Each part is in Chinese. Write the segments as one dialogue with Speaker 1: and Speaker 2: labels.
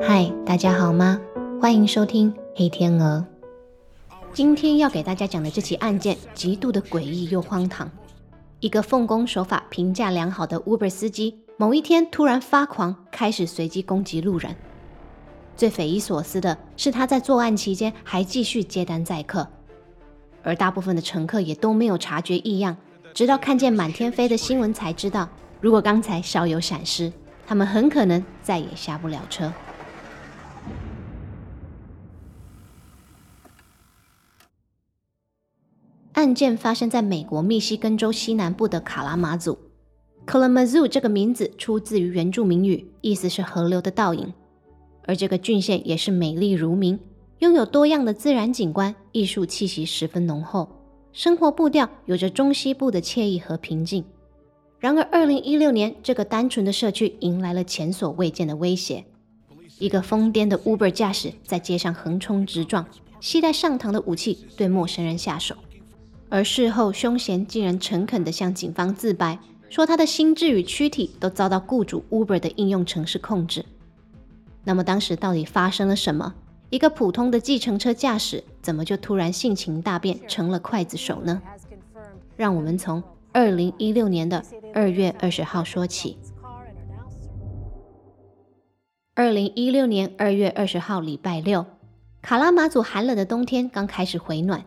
Speaker 1: 嗨，大家好吗？欢迎收听黑天鹅。今天要给大家讲的这起案件，极度的诡异又荒唐。一个奉公守法、评价良好的 Uber 司机，某一天突然发狂，开始随机攻击路人。最匪夷所思的是，他在作案期间还继续接单载客，而大部分的乘客也都没有察觉异样，直到看见满天飞的新闻才知道，如果刚才稍有闪失，他们很可能再也下不了车。案件发生在美国密西根州西南部的卡拉马祖。Kalamazoo 这个名字出自于原住民语，意思是河流的倒影。而这个郡县也是美丽如名，拥有多样的自然景观，艺术气息十分浓厚，生活步调有着中西部的惬意和平静。然而，二零一六年，这个单纯的社区迎来了前所未见的威胁：一个疯癫的 Uber 驾驶在街上横冲直撞，携带上膛的武器对陌生人下手。而事后，凶嫌竟然诚恳地向警方自白，说他的心智与躯体都遭到雇主 Uber 的应用程式控制。那么当时到底发生了什么？一个普通的计程车驾驶，怎么就突然性情大变，成了刽子手呢？让我们从二零一六年的二月二十号说起。二零一六年二月二十号，礼拜六，卡拉马祖寒冷的冬天刚开始回暖，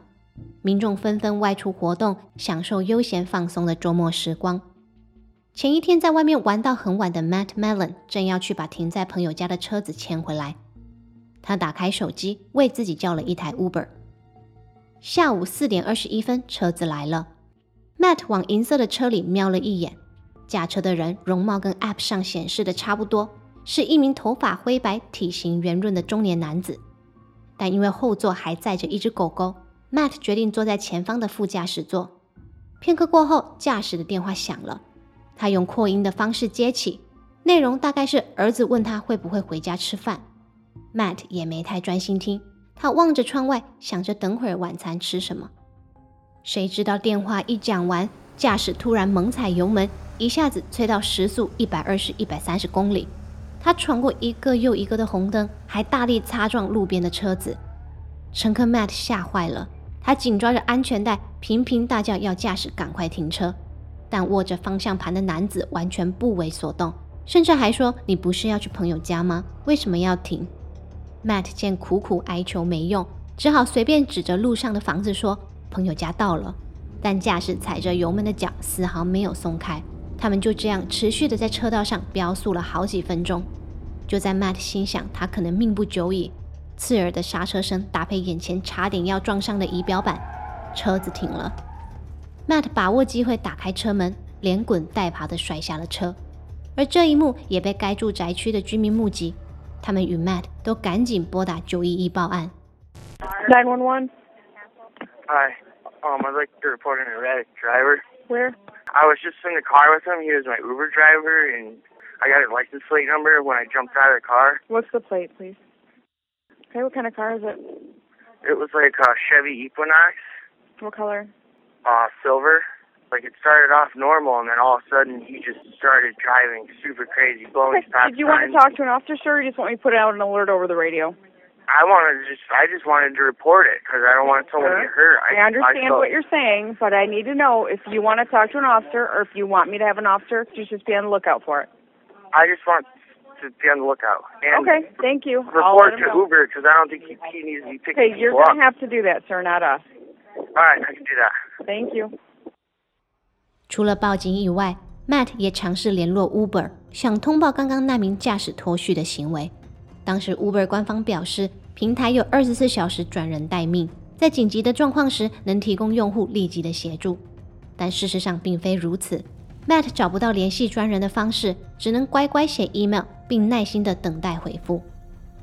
Speaker 1: 民众纷纷外出活动，享受悠闲放松的周末时光。前一天在外面玩到很晚的 Matt Mellon 正要去把停在朋友家的车子牵回来。他打开手机，为自己叫了一台 Uber。下午四点二十一分，车子来了。Matt 往银色的车里瞄了一眼，驾车的人容貌跟 App 上显示的差不多，是一名头发灰白、体型圆润的中年男子。但因为后座还载着一只狗狗，Matt 决定坐在前方的副驾驶座。片刻过后，驾驶的电话响了。他用扩音的方式接起，内容大概是儿子问他会不会回家吃饭。Matt 也没太专心听，他望着窗外，想着等会儿晚餐吃什么。谁知道电话一讲完，驾驶突然猛踩油门，一下子催到时速一百二十一百三十公里。他闯过一个又一个的红灯，还大力擦撞路边的车子。乘客 Matt 吓坏了，他紧抓着安全带，频频大叫要驾驶赶快停车。但握着方向盘的男子完全不为所动，甚至还说：“你不是要去朋友家吗？为什么要停？”Matt 见苦苦哀求没用，只好随便指着路上的房子说：“朋友家到了。”但驾驶踩着油门的脚丝毫没有松开，他们就这样持续的在车道上飙速了好几分钟。就在 Matt 心想他可能命不久矣，刺耳的刹车声搭配眼前差点要撞上的仪表板，车子停了。Matt 把握机会打开车门，连滚带爬地摔下了车。而这一幕也被该住宅区的居民目击，他们与 Matt 都赶紧拨打911报案。
Speaker 2: 911.
Speaker 3: Hi. Um, I'd like to report an erratic driver.
Speaker 2: Where?
Speaker 3: I was just in the car with him. He was my Uber driver, and I got his license plate number when I jumped out of the car.
Speaker 2: What's the plate, please? Okay, what kind of car is it?
Speaker 3: It was like a Chevy Equinox,
Speaker 2: What color?
Speaker 3: uh, silver. Like it started off normal, and then all of a sudden he just started driving super crazy, blowing stop
Speaker 2: Did you want to talk to an officer, sir, or you just want me to put out an alert over the radio?
Speaker 3: I wanted to just, I just wanted to report it because I don't want someone to get hurt.
Speaker 2: I understand
Speaker 3: felt-
Speaker 2: what you're saying, but I need to know if you want to talk to an officer or if you want me to have an officer, you just be on the lookout for it.
Speaker 3: I just want to be on the lookout. And
Speaker 2: Okay, thank you.
Speaker 3: Report to
Speaker 2: know.
Speaker 3: Uber because I don't think he, he needs to be picking
Speaker 2: Okay, you're going
Speaker 3: up.
Speaker 2: to have to do that, sir, not us.
Speaker 3: All right, I can do that.
Speaker 2: Thank you.
Speaker 1: 除了报警以外，Matt 也尝试联络 Uber，想通报刚刚那名驾驶脱序的行为。当时 Uber 官方表示，平台有二十四小时转人待命，在紧急的状况时能提供用户立即的协助。但事实上并非如此，Matt 找不到联系专人的方式，只能乖乖写 email，并耐心的等待回复。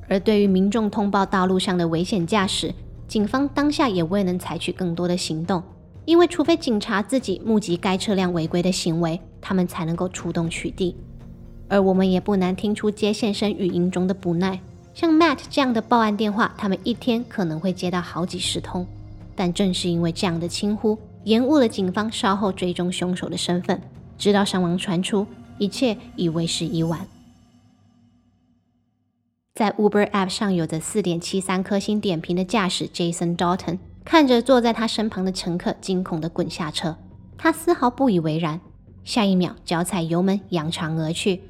Speaker 1: 而对于民众通报道路上的危险驾驶，警方当下也未能采取更多的行动。因为除非警察自己目击该车辆违规的行为，他们才能够出动取缔。而我们也不难听出接线生语音中的不耐。像 Matt 这样的报案电话，他们一天可能会接到好几十通。但正是因为这样的轻忽，延误了警方稍后追踪凶手的身份。直到伤亡传出，一切已为时已晚。在 Uber App 上有着四点七三颗星点评的驾驶 Jason Dalton 看着坐在他身旁的乘客惊恐地滚下车，他丝毫不以为然。下一秒，脚踩油门扬长而去。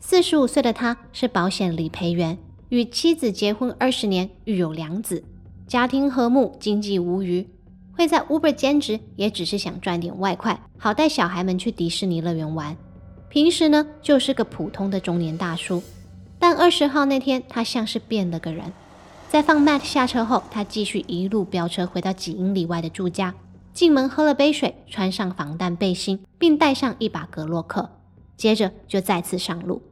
Speaker 1: 四十五岁的他是保险理赔员，与妻子结婚二十年，育有两子，家庭和睦，经济无虞。会在 Uber 兼职，也只是想赚点外快，好带小孩们去迪士尼乐园玩。平时呢，就是个普通的中年大叔。但二十号那天，他像是变了个人。在放 Matt 下车后，他继续一路飙车回到几英里外的住家，进门喝了杯水，穿上防弹背心，并带上一把格洛克，接着就再次上路。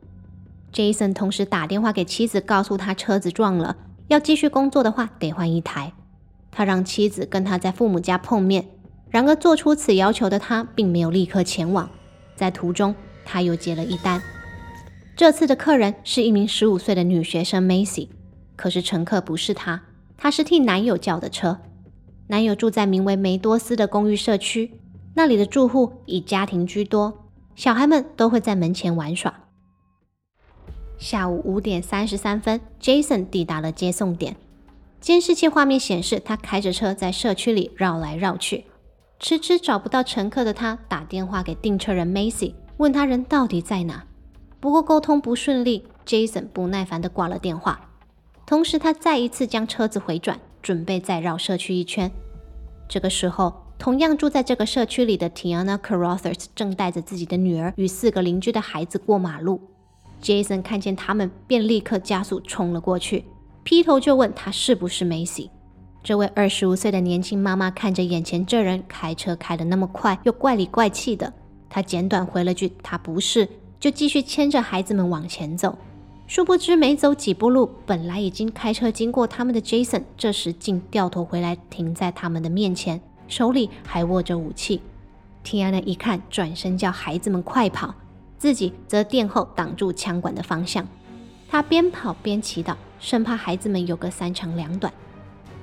Speaker 1: Jason 同时打电话给妻子，告诉他车子撞了，要继续工作的话得换一台。他让妻子跟他在父母家碰面，然而做出此要求的他并没有立刻前往。在途中，他又接了一单，这次的客人是一名十五岁的女学生 Macy，可是乘客不是她，她是替男友叫的车。男友住在名为梅多斯的公寓社区，那里的住户以家庭居多，小孩们都会在门前玩耍。下午五点三十三分，Jason 抵达了接送点。监视器画面显示，他开着车在社区里绕来绕去，迟迟找不到乘客的他打电话给订车人 Macy，问他人到底在哪。不过沟通不顺利，Jason 不耐烦地挂了电话。同时，他再一次将车子回转，准备再绕社区一圈。这个时候，同样住在这个社区里的 Tiana Carothers 正带着自己的女儿与四个邻居的孩子过马路。Jason 看见他们，便立刻加速冲了过去。劈头就问他是不是梅西。这位二十五岁的年轻妈妈看着眼前这人开车开得那么快，又怪里怪气的，她简短回了句“他不是”，就继续牵着孩子们往前走。殊不知没走几步路，本来已经开车经过他们的 Jason，这时竟掉头回来停在他们的面前，手里还握着武器。Tiana 一看，转身叫孩子们快跑，自己则殿后挡住枪管的方向。他边跑边祈祷。生怕孩子们有个三长两短，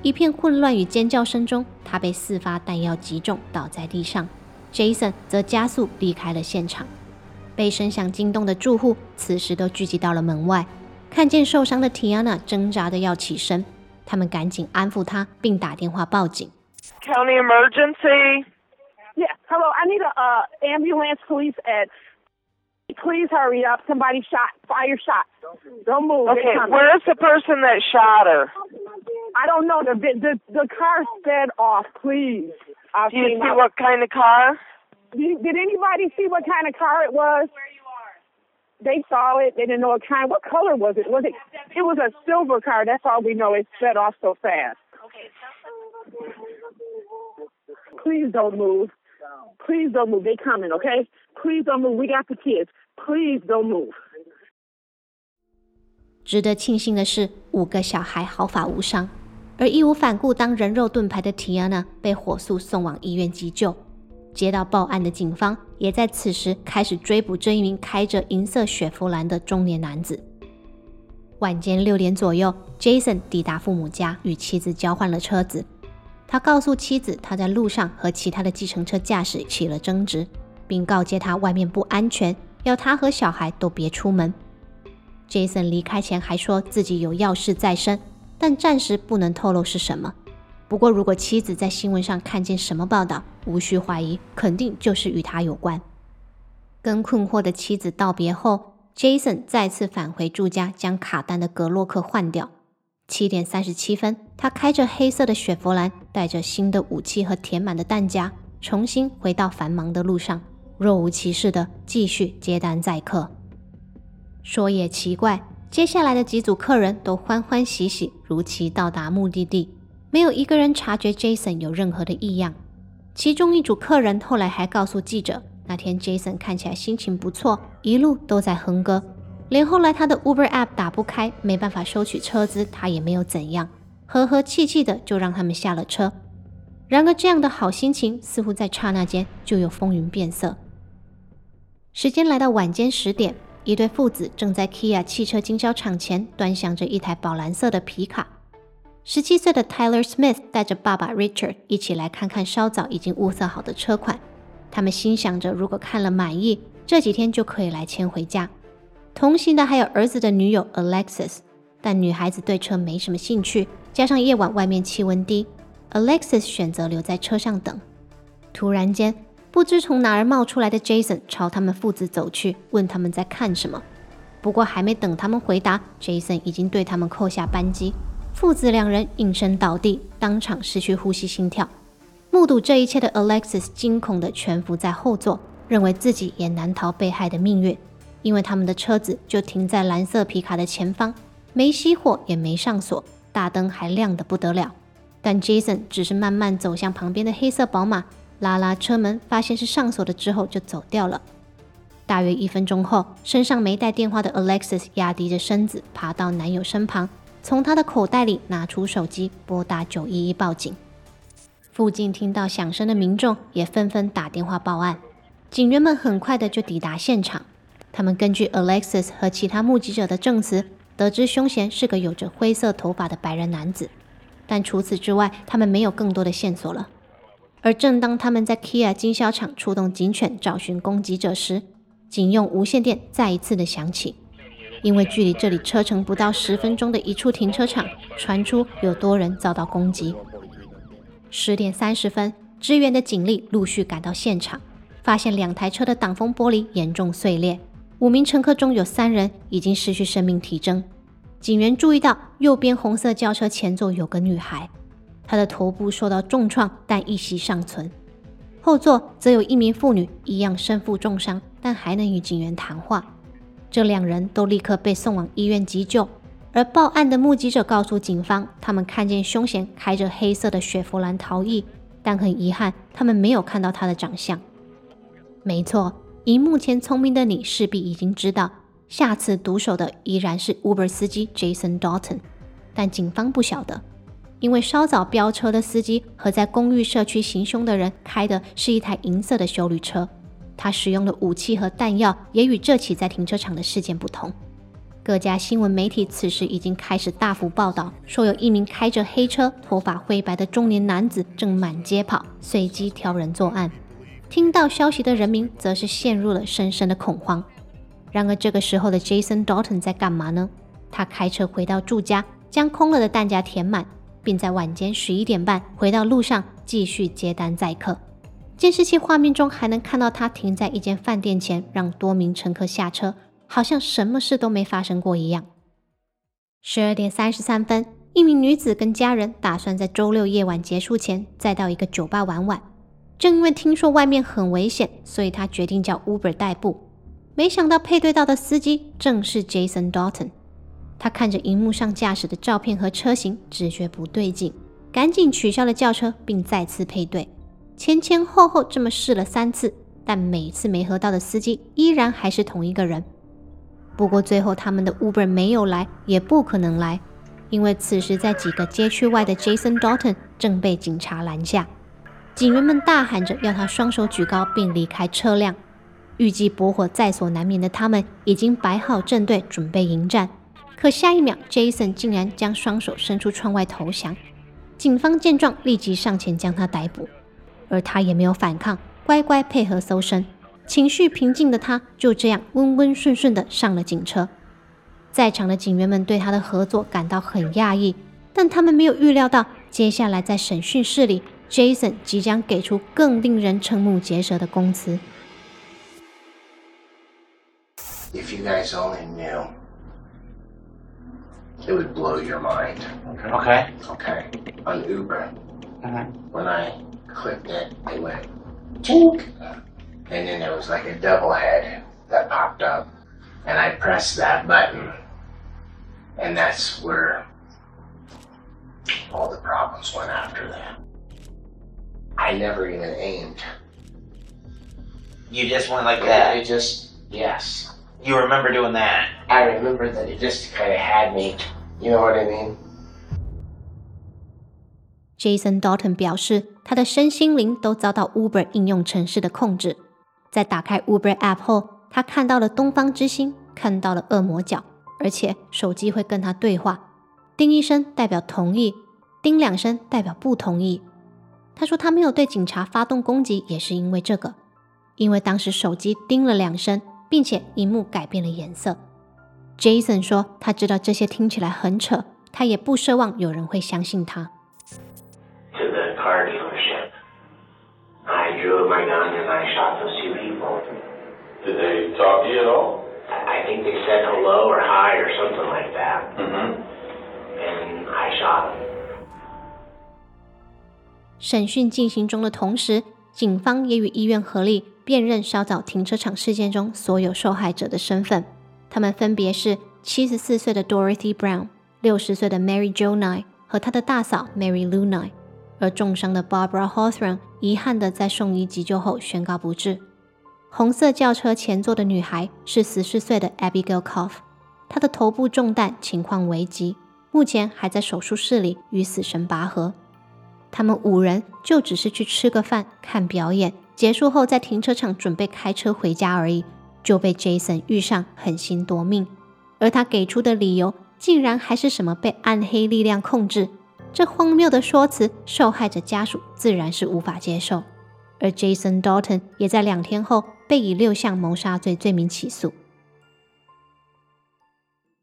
Speaker 1: 一片混乱与尖叫声中，他被四发弹药击中，倒在地上。Jason 则加速离开了现场。被声响惊动的住户此时都聚集到了门外，看见受伤的 Tiana 挣扎的要起身，他们赶紧安抚她，并打电话报警。
Speaker 4: County emergency.
Speaker 2: Yeah. Hello. I need a uh, ambulance, please. At Please hurry up. Somebody shot. Fire shot. Don't move.
Speaker 4: Okay, where's the person that shot her?
Speaker 2: I don't know. The the the car sped off. Please.
Speaker 4: i Do you see out. what kind of car?
Speaker 2: Did, did anybody see what kind of car it was? Where you are. They saw it. They didn't know what kind. What color was it? Was it? It was a silver car. That's all we know. It sped off so fast. Okay. Please don't move. Please don't move. They coming. Okay. Please don't move. We got the kids. Please don't move.
Speaker 1: 值得庆幸的是，五个小孩毫发无伤，而义无反顾当人肉盾牌的提亚娜被火速送往医院急救。 接到报案的警方也在此时开始追捕这一名开着银色雪佛兰的中年男子。晚间六点左右，Jason 抵达父母家，与妻子交换了车子。他告诉妻子，他在路上和其他的计程车驾驶起了争执，并告诫他外面不安全。要他和小孩都别出门。Jason 离开前还说自己有要事在身，但暂时不能透露是什么。不过，如果妻子在新闻上看见什么报道，无需怀疑，肯定就是与他有关。跟困惑的妻子道别后，Jason 再次返回住家，将卡丹的格洛克换掉。七点三十七分，他开着黑色的雪佛兰，带着新的武器和填满的弹夹，重新回到繁忙的路上。若无其事的继续接单载客。说也奇怪，接下来的几组客人都欢欢喜喜，如期到达目的地，没有一个人察觉 Jason 有任何的异样。其中一组客人后来还告诉记者，那天 Jason 看起来心情不错，一路都在哼歌，连后来他的 Uber App 打不开，没办法收取车资，他也没有怎样，和和气气的就让他们下了车。然而，这样的好心情似乎在刹那间就有风云变色。时间来到晚间十点，一对父子正在 Kia 汽车经销厂前端详着一台宝蓝色的皮卡。十七岁的 Tyler Smith 带着爸爸 Richard 一起来看看稍早已经物色好的车款。他们心想着，如果看了满意，这几天就可以来签回家。同行的还有儿子的女友 Alexis，但女孩子对车没什么兴趣，加上夜晚外面气温低，Alexis 选择留在车上等。突然间，不知从哪儿冒出来的 Jason 朝他们父子走去，问他们在看什么。不过还没等他们回答，Jason 已经对他们扣下扳机，父子两人应声倒地，当场失去呼吸心跳。目睹这一切的 Alexis 惊恐地蜷伏在后座，认为自己也难逃被害的命运。因为他们的车子就停在蓝色皮卡的前方，没熄火也没上锁，大灯还亮得不得了。但 Jason 只是慢慢走向旁边的黑色宝马，拉拉车门，发现是上锁的之后就走掉了。大约一分钟后，身上没带电话的 Alexis 压低着身子爬到男友身旁，从他的口袋里拿出手机拨打911报警。附近听到响声的民众也纷纷打电话报案，警员们很快的就抵达现场。他们根据 Alexis 和其他目击者的证词，得知凶嫌是个有着灰色头发的白人男子。但除此之外，他们没有更多的线索了。而正当他们在 Kia 经销厂出动警犬找寻攻击者时，警用无线电再一次的响起，因为距离这里车程不到十分钟的一处停车场传出有多人遭到攻击。十点三十分，支援的警力陆续赶到现场，发现两台车的挡风玻璃严重碎裂。五名乘客中有三人已经失去生命体征。警员注意到右边红色轿车前座有个女孩，她的头部受到重创，但一息尚存。后座则有一名妇女，一样身负重伤，但还能与警员谈话。这两人都立刻被送往医院急救。而报案的目击者告诉警方，他们看见凶嫌开着黑色的雪佛兰逃逸，但很遗憾，他们没有看到他的长相。没错。以目前聪明的你，势必已经知道，下次毒手的依然是 Uber 司机 Jason Dalton。但警方不晓得，因为稍早飙车的司机和在公寓社区行凶的人开的是一台银色的修理车，他使用的武器和弹药也与这起在停车场的事件不同。各家新闻媒体此时已经开始大幅报道，说有一名开着黑车、头发灰白的中年男子正满街跑，随机挑人作案。听到消息的人民则是陷入了深深的恐慌。然而，这个时候的 Jason Dalton 在干嘛呢？他开车回到住家，将空了的弹夹填满，并在晚间十一点半回到路上继续接单载客。监视器画面中还能看到他停在一间饭店前，让多名乘客下车，好像什么事都没发生过一样。十二点三十三分，一名女子跟家人打算在周六夜晚结束前再到一个酒吧玩玩。正因为听说外面很危险，所以他决定叫 Uber 代步。没想到配对到的司机正是 Jason Dalton。他看着荧幕上驾驶的照片和车型，直觉不对劲，赶紧取消了轿车，并再次配对。前前后后这么试了三次，但每次没合到的司机依然还是同一个人。不过最后他们的 Uber 没有来，也不可能来，因为此时在几个街区外的 Jason Dalton 正被警察拦下。警员们大喊着要他双手举高并离开车辆。预计 bor 火在所难免的他们已经摆好阵队准备迎战，可下一秒，Jason 竟然将双手伸出窗外投降。警方见状立即上前将他逮捕，而他也没有反抗，乖乖配合搜身。情绪平静的他就这样温温顺顺的上了警车。在场的警员们对他的合作感到很讶异，但他们没有预料到接下来在审讯室里。Jason 即将给出更令人瞠目结舌的供词。
Speaker 5: If you guys only knew, it would blow your mind.
Speaker 6: Okay.
Speaker 5: Okay. On Uber,
Speaker 6: Uh-huh.
Speaker 5: when I clicked it, it went tink, and then there was like a double head that popped up, and I pressed that button, and that's where all the problems went after that. I never even aimed.
Speaker 6: You just went like that.
Speaker 5: it just, yes.
Speaker 6: You remember doing that.
Speaker 5: I remember that it just kind of had me. You know what I mean?
Speaker 1: Jason Dalton 表示，他的身心灵都遭到 Uber 应用程式的控制。在打开 Uber App 后，他看到了东方之星，看到了恶魔角，而且手机会跟他对话，叮一声代表同意，叮两声代表不同意。他说他没有对警察发动攻击，也是因为这个，因为当时手机叮了两声，并且荧幕改变了颜色。Jason 说他知道这些听起来很扯，他也不奢望有人会相信他。
Speaker 5: To the car dealership. I drew my gun and I shot those two people.
Speaker 7: Did they talk to you at all?
Speaker 5: I I think they said hello or hi or something like that.
Speaker 7: Mm-hmm.
Speaker 5: And I shot them.
Speaker 1: 审讯进行中的同时，警方也与医院合力辨认稍早停车场事件中所有受害者的身份。他们分别是七十四岁的 Dorothy Brown、六十岁的 Mary Jo Nye 和她的大嫂 Mary Lou Nye。而重伤的 Barbara Hawthorne 遗憾地在送医急救后宣告不治。红色轿车前座的女孩是十四岁的 Abigail Cough，她的头部中弹，情况危急，目前还在手术室里与死神拔河。他们五人就只是去吃个饭、看表演，结束后在停车场准备开车回家而已，就被 Jason 遇上，狠心夺命。而他给出的理由，竟然还是什么被暗黑力量控制。这荒谬的说辞，受害者家属自然是无法接受。而 Jason Dalton 也在两天后被以六项谋杀罪罪名起诉。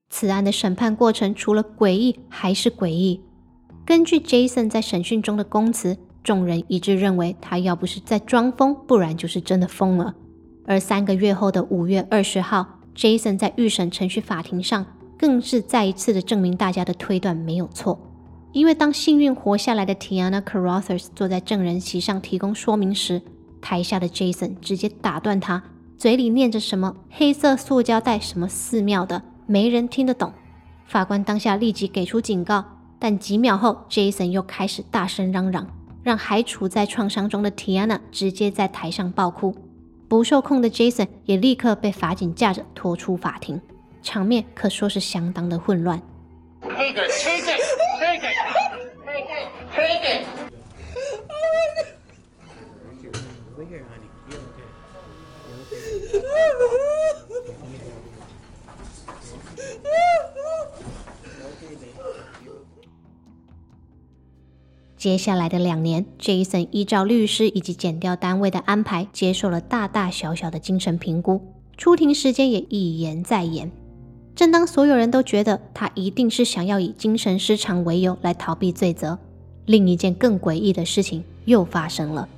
Speaker 1: 此案的审判过程除了诡异还是诡异。根据 Jason 在审讯中的供词，众人一致认为他要不是在装疯，不然就是真的疯了。而三个月后的五月二十号，Jason 在预审程序法庭上，更是再一次的证明大家的推断没有错。因为当幸运活下来的 Tiana Carothers 坐在证人席上提供说明时，台下的 Jason 直接打断他，嘴里念着什么黑色塑胶袋什么寺庙的，没人听得懂。法官当下立即给出警告，但几秒后，Jason 又开始大声嚷嚷，让还处在创伤中的 Tiana 直接在台上爆哭。不受控的 Jason 也立刻被法警架着拖出法庭，场面可说是相当的混乱。接下来的两年，Jason 依照律师以及减掉单位的安排，接受了大大小小的精神评估。出庭时间也一延再延，正当所有人都觉得他一定是想要以精神失常为由来逃避罪责，另一件更诡异的事情又发生了。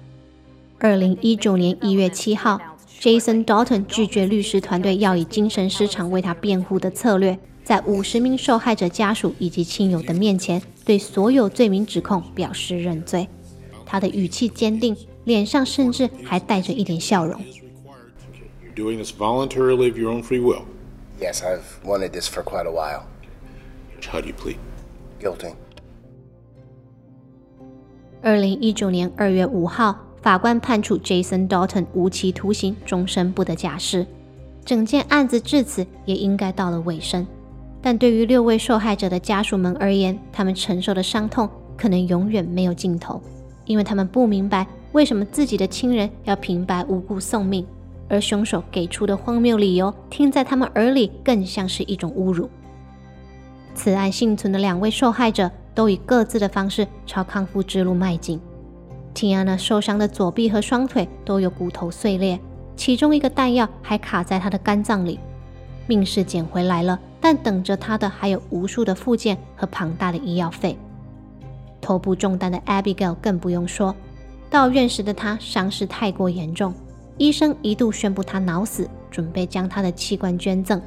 Speaker 1: 二零一九年一月七号，Jason Dalton 拒绝律师团队要以精神失常为他辩护的策略，在五十名受害者家属以及亲友的面前，对所有罪名指控表示认罪。他的语气坚定，脸上甚至还带着一点笑容。
Speaker 7: Doing this voluntarily of your own free will.
Speaker 8: Yes, I've wanted this for quite a while.
Speaker 7: How do you plead?
Speaker 8: Guilty.
Speaker 1: 二零一九年二月五号，法官判处 Jason Dalton 无期徒刑，终身不得假释。整件案子至此也应该到了尾声，但对于六位受害者的家属们而言，他们承受的伤痛可能永远没有尽头，因为他们不明白为什么自己的亲人要平白无故送命，而凶手给出的荒谬理由，听在他们耳里更像是一种侮辱。此案幸存的两位受害者都以各自的方式朝康复之路迈进。Tiana 受伤的左臂和双腿都有骨头碎裂，其中一个弹药还卡在她的肝脏里。命是捡回来了，但等着她的还有无数的附件和庞大的医药费。头部中弹的 Abigail 更不用说，到院时的她伤势太过严重，医生一度宣布他脑死，准备将他的器官捐赠。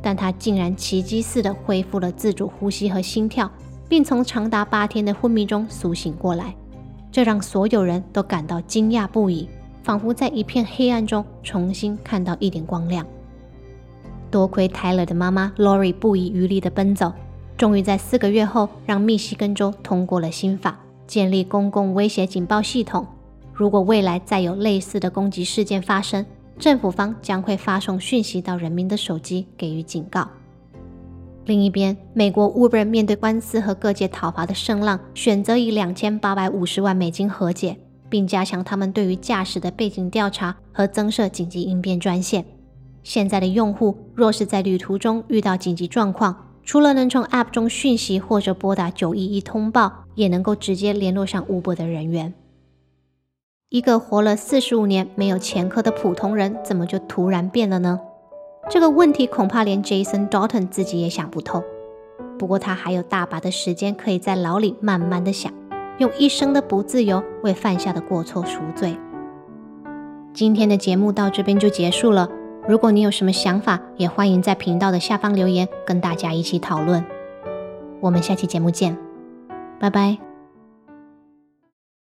Speaker 1: 但他竟然奇迹似的恢复了自主呼吸和心跳，并从长达八天的昏迷中苏醒过来，这让所有人都感到惊讶不已，仿佛在一片黑暗中重新看到一点光亮。多亏 Tyler 的妈妈 Lori 不遗余力的奔走，终于在四个月后让密西根州通过了新法，建立公共威胁警报系统。如果未来再有类似的攻击事件发生，政府方将会发送讯息到人民的手机，给予警告。另一边，美国 Uber 面对官司和各界讨伐的声浪，选择以两千八百五十万美金和解，并加强他们对于驾驶的背景调查和增设紧急应变专线。现在的用户若是在旅途中遇到紧急状况，除了能从 App 中讯息或者拨打九一一通报，也能够直接联络上 Uber 的人员。一个活了四十五年没有前科的普通人，怎么就突然变了呢？这个问题恐怕连 Jason Dalton 自己也想不透。不过他还有大把的时间可以在牢里慢慢的想，用一生的不自由为犯下的过错赎罪。今天的节目到这边就结束了。如果你有什么想法，也欢迎在频道的下方留言，跟大家一起讨论。我们下期节目见，拜拜。